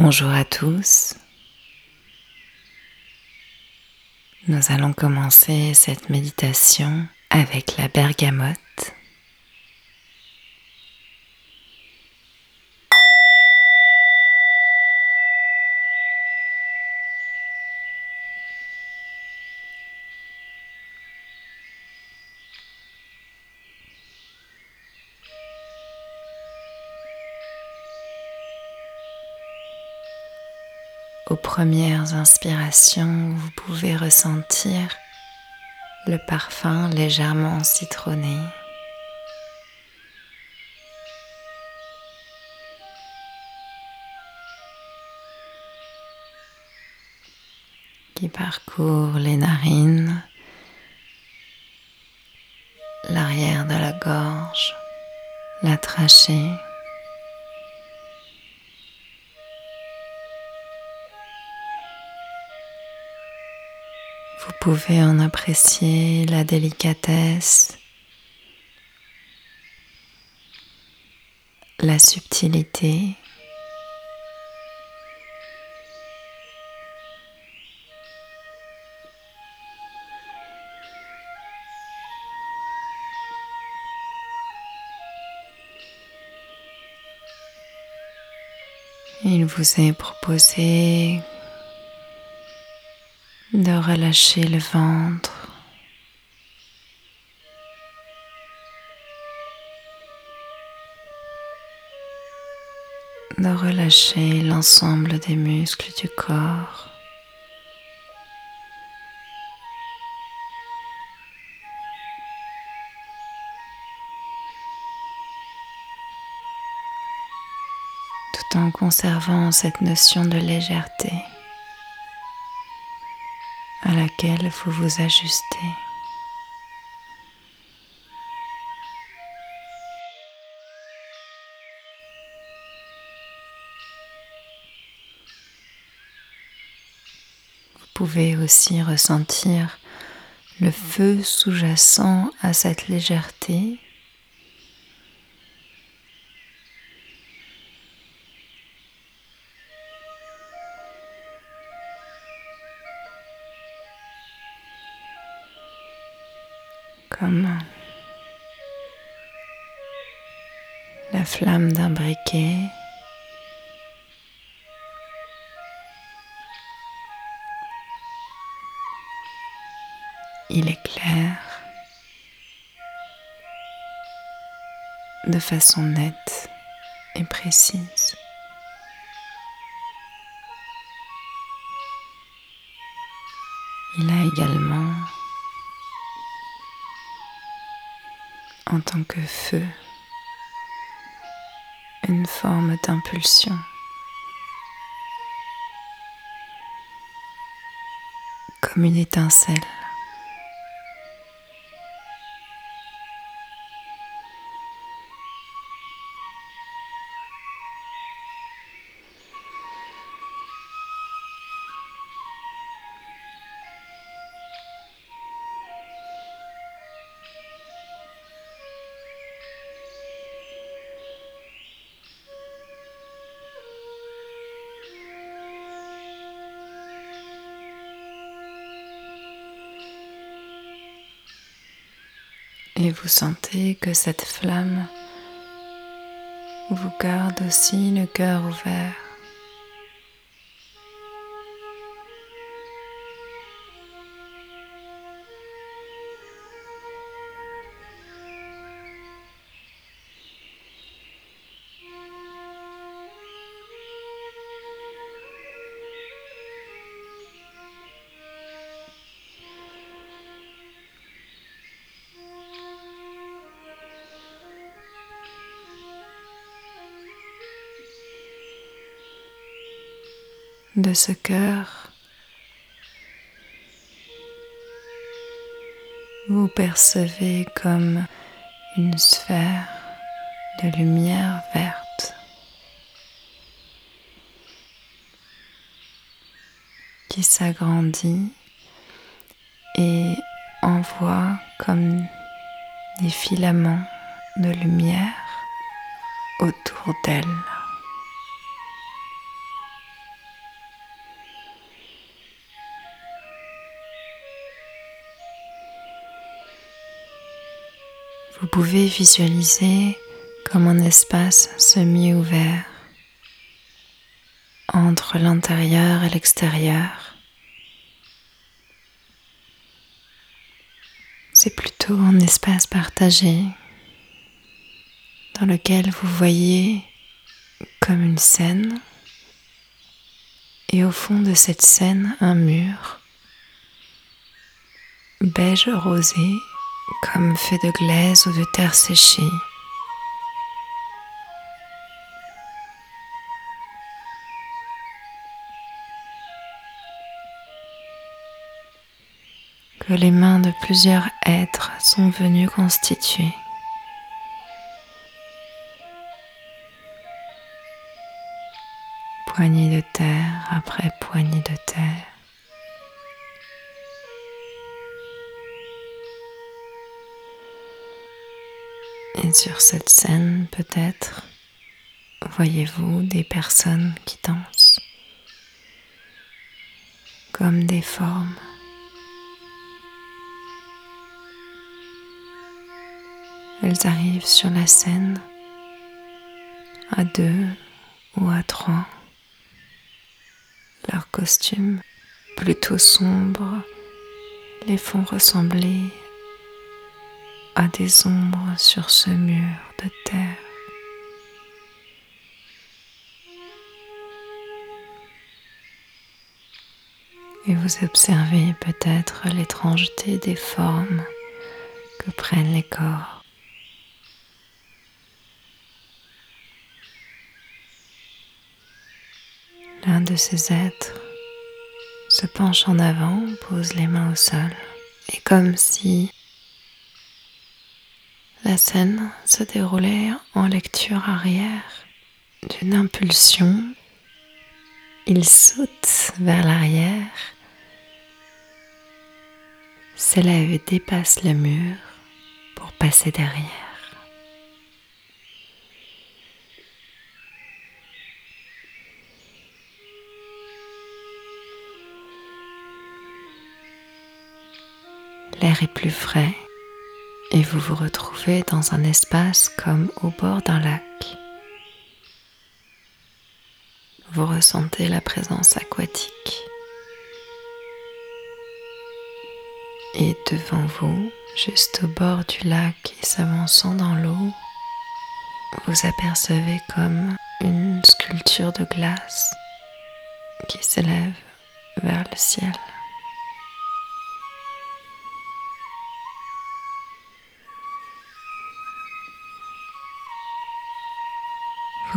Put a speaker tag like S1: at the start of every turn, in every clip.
S1: Bonjour à tous. Nous allons commencer cette méditation avec la bergamote. Premières inspirations, vous pouvez ressentir le parfum légèrement citronné. qui parcourt les narines, l'arrière de la gorge, la trachée. Pouvez en apprécier la délicatesse, la subtilité. Il vous est proposé de relâcher le ventre. de relâcher l'ensemble des muscles du corps. tout en conservant cette notion de légèreté vous vous ajustez. Vous pouvez aussi ressentir le feu sous-jacent à cette légèreté comme la flamme d'un briquet. Il éclaire de façon nette et précise. Il a également en tant que feu, une forme d'impulsion. comme une étincelle. Et vous sentez que cette flamme vous garde aussi le cœur ouvert. De ce cœur, vous percevez comme une sphère de lumière verte qui s'agrandit et envoie comme des filaments de lumière autour d'elle. Vous pouvez visualiser comme un espace semi-ouvert entre l'intérieur et l'extérieur. C'est plutôt un espace partagé dans lequel vous voyez comme une scène et au fond de cette scène un mur beige rosé comme fait de glaise ou de terre séchée. que les mains de plusieurs êtres sont venus constituer. Poignée de terre après poignée de terre. Et sur cette scène, peut-être, voyez-vous des personnes qui dansent comme des formes. Elles arrivent sur la scène à deux ou à trois. Leurs costumes plutôt sombres les font ressembler à des ombres sur ce mur de terre. Et vous observez peut-être l'étrangeté des formes que prennent les corps. L'un de ces êtres se penche en avant, pose les mains au sol, et comme si la scène se déroulait en lecture arrière d'une impulsion, il saute vers l'arrière, s'élève et dépasse le mur pour passer derrière. l'air est plus frais et vous vous retrouvez dans un espace comme au bord d'un lac. Vous ressentez la présence aquatique. Et devant vous, juste au bord du lac et s'avançant dans l'eau, vous apercevez comme une sculpture de glace qui s'élève vers le ciel.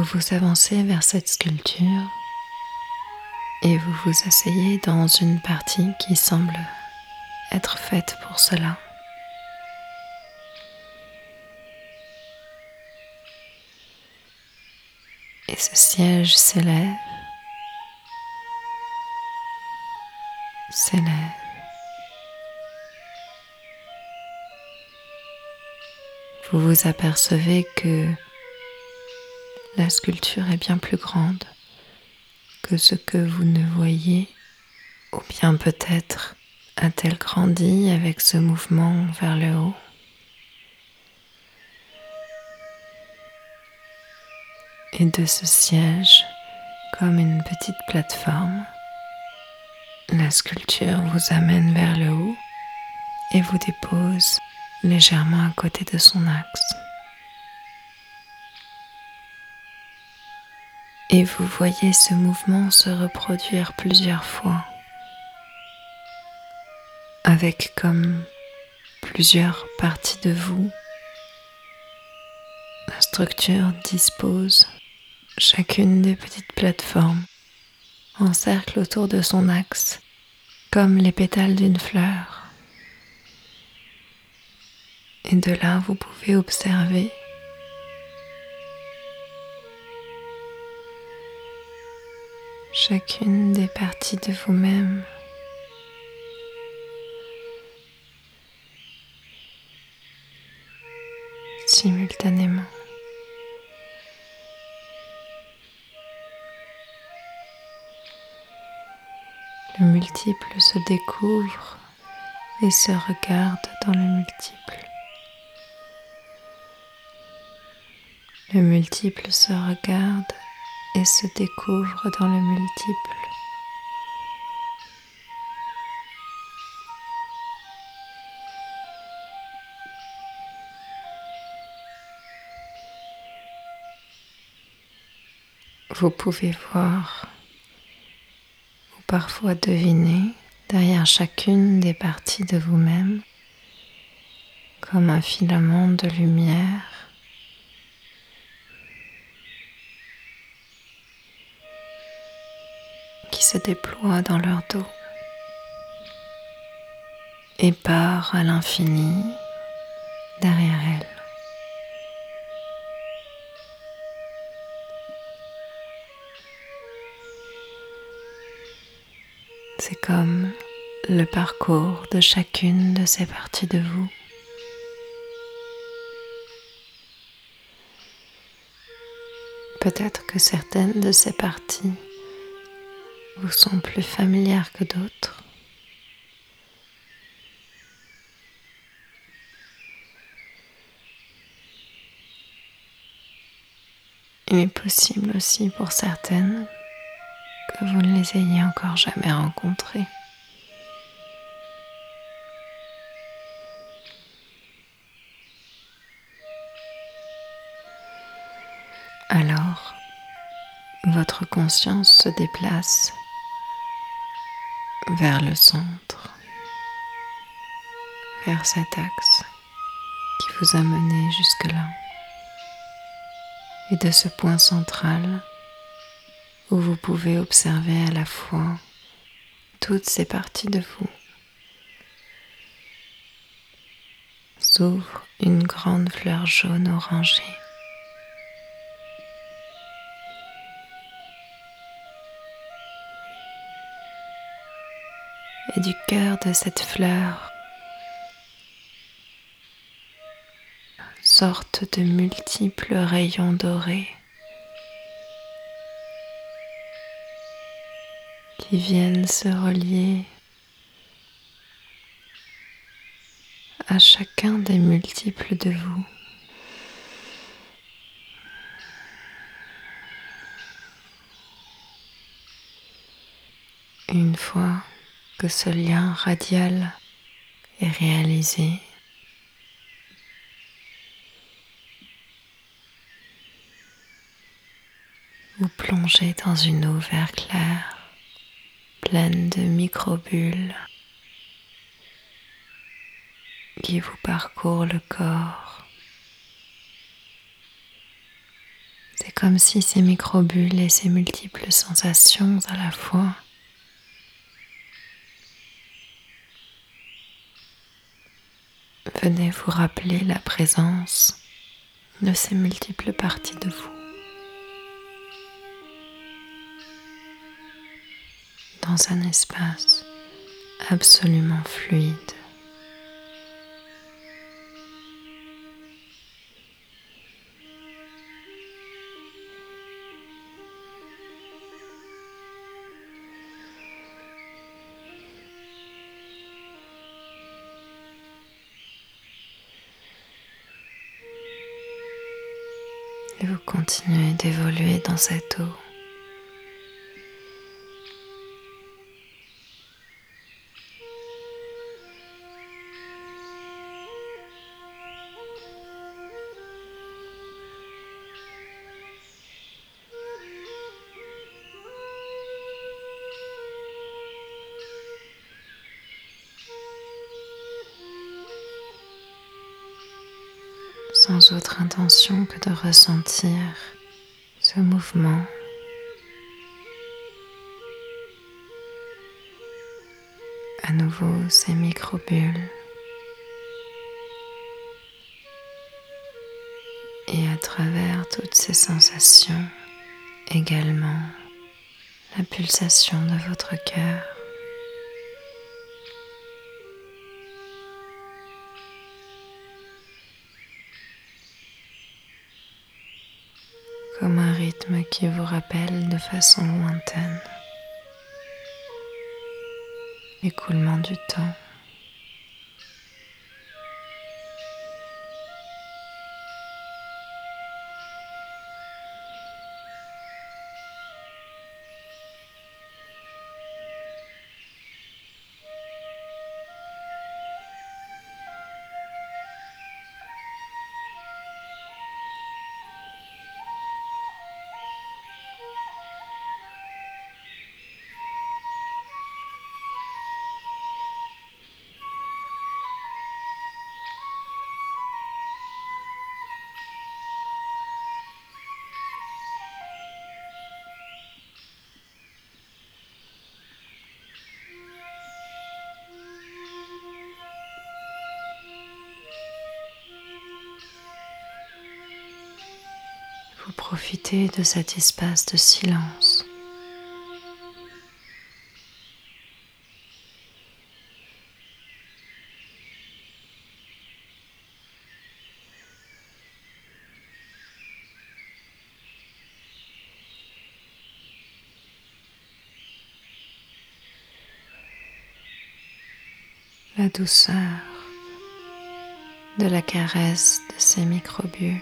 S1: Vous vous avancez vers cette sculpture et vous vous asseyez dans une partie qui semble être faite pour cela. Et ce siège s'élève, s'élève. Vous vous apercevez que la sculpture est bien plus grande que ce que vous ne voyez, ou bien peut-être a-t-elle grandi avec ce mouvement vers le haut. Et de ce siège, comme une petite plateforme, la sculpture vous amène vers le haut et vous dépose légèrement à côté de son axe. Et vous voyez ce mouvement se reproduire plusieurs fois, avec comme plusieurs parties de vous. La structure dispose chacune des petites plateformes en cercle autour de son axe, comme les pétales d'une fleur. Et de là, vous pouvez observer chacune des parties de vous-même. simultanément. Le multiple se découvre et se regarde dans le multiple. Le multiple se regarde et se découvre dans le multiple. Vous pouvez voir ou parfois deviner derrière chacune des parties de vous-même comme un filament de lumière se déploie dans leur dos et part à l'infini derrière elles. C'est comme le parcours de chacune de ces parties de vous. Peut-être que certaines de ces parties vous sont plus familières que d'autres. Il est possible aussi pour certaines que vous ne les ayez encore jamais rencontrées. Alors, votre conscience se déplace vers le centre, vers cet axe qui vous a mené jusque-là. Et de ce point central où vous pouvez observer à la fois toutes ces parties de vous, s'ouvre une grande fleur jaune orangée. Et du cœur de cette fleur sortent de multiples rayons dorés qui viennent se relier à chacun des multiples de vous. Une fois que ce lien radial est réalisé. Vous plongez dans une eau vert clair, pleine de microbules qui vous parcourent le corps. C'est comme si ces microbules et ces multiples sensations à la fois Venez vous rappeler la présence de ces multiples parties de vous. Dans un espace absolument fluide. Continuez d'évoluer dans cette eau. Autre intention que de ressentir ce mouvement. À nouveau ces microbules et à travers toutes ces sensations également la pulsation de votre cœur. Qui vous rappelle de façon lointaine l'écoulement du temps. Vous profitez de cet espace de silence. la douceur de la caresse de ces microbules.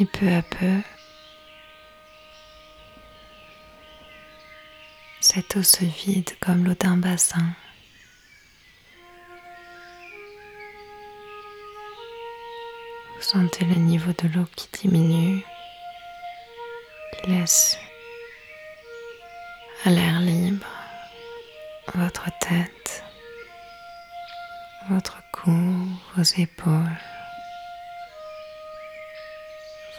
S1: Et peu à peu, Cette eau se vide comme l'eau d'un bassin. Vous sentez le niveau de l'eau qui diminue, qui laisse à l'air libre votre tête, votre cou, vos épaules,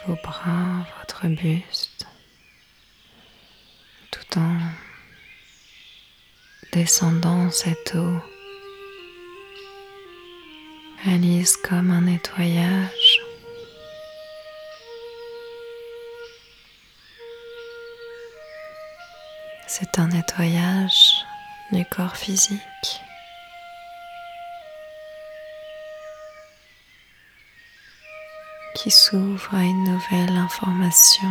S1: vos bras, votre buste, tout en descendant cette eau réalise comme un nettoyage. C'est un nettoyage du corps physique. Qui s'ouvre à une nouvelle information.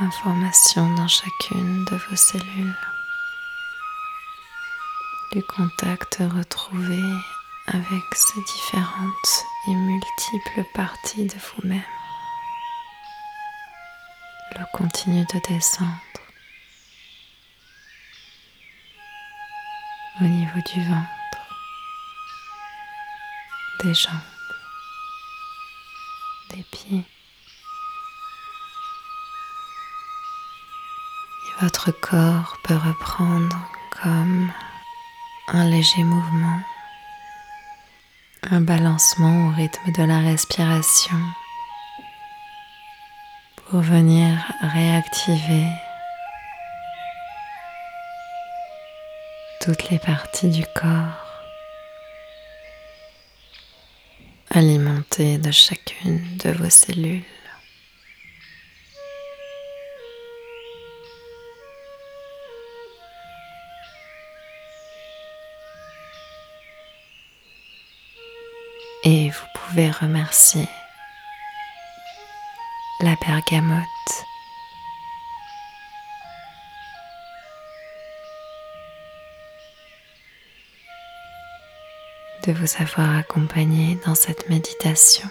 S1: information dans chacune de vos cellules, du contact retrouvé avec ces différentes et multiples parties de vous-même. L'eau continue de descendre au niveau du ventre, des jambes, des pieds. Votre corps peut reprendre comme un léger mouvement, un balancement au rythme de la respiration pour venir réactiver toutes les parties du corps alimentées de chacune de vos cellules. Et vous pouvez remercier la bergamote. De vous avoir accompagné dans cette méditation.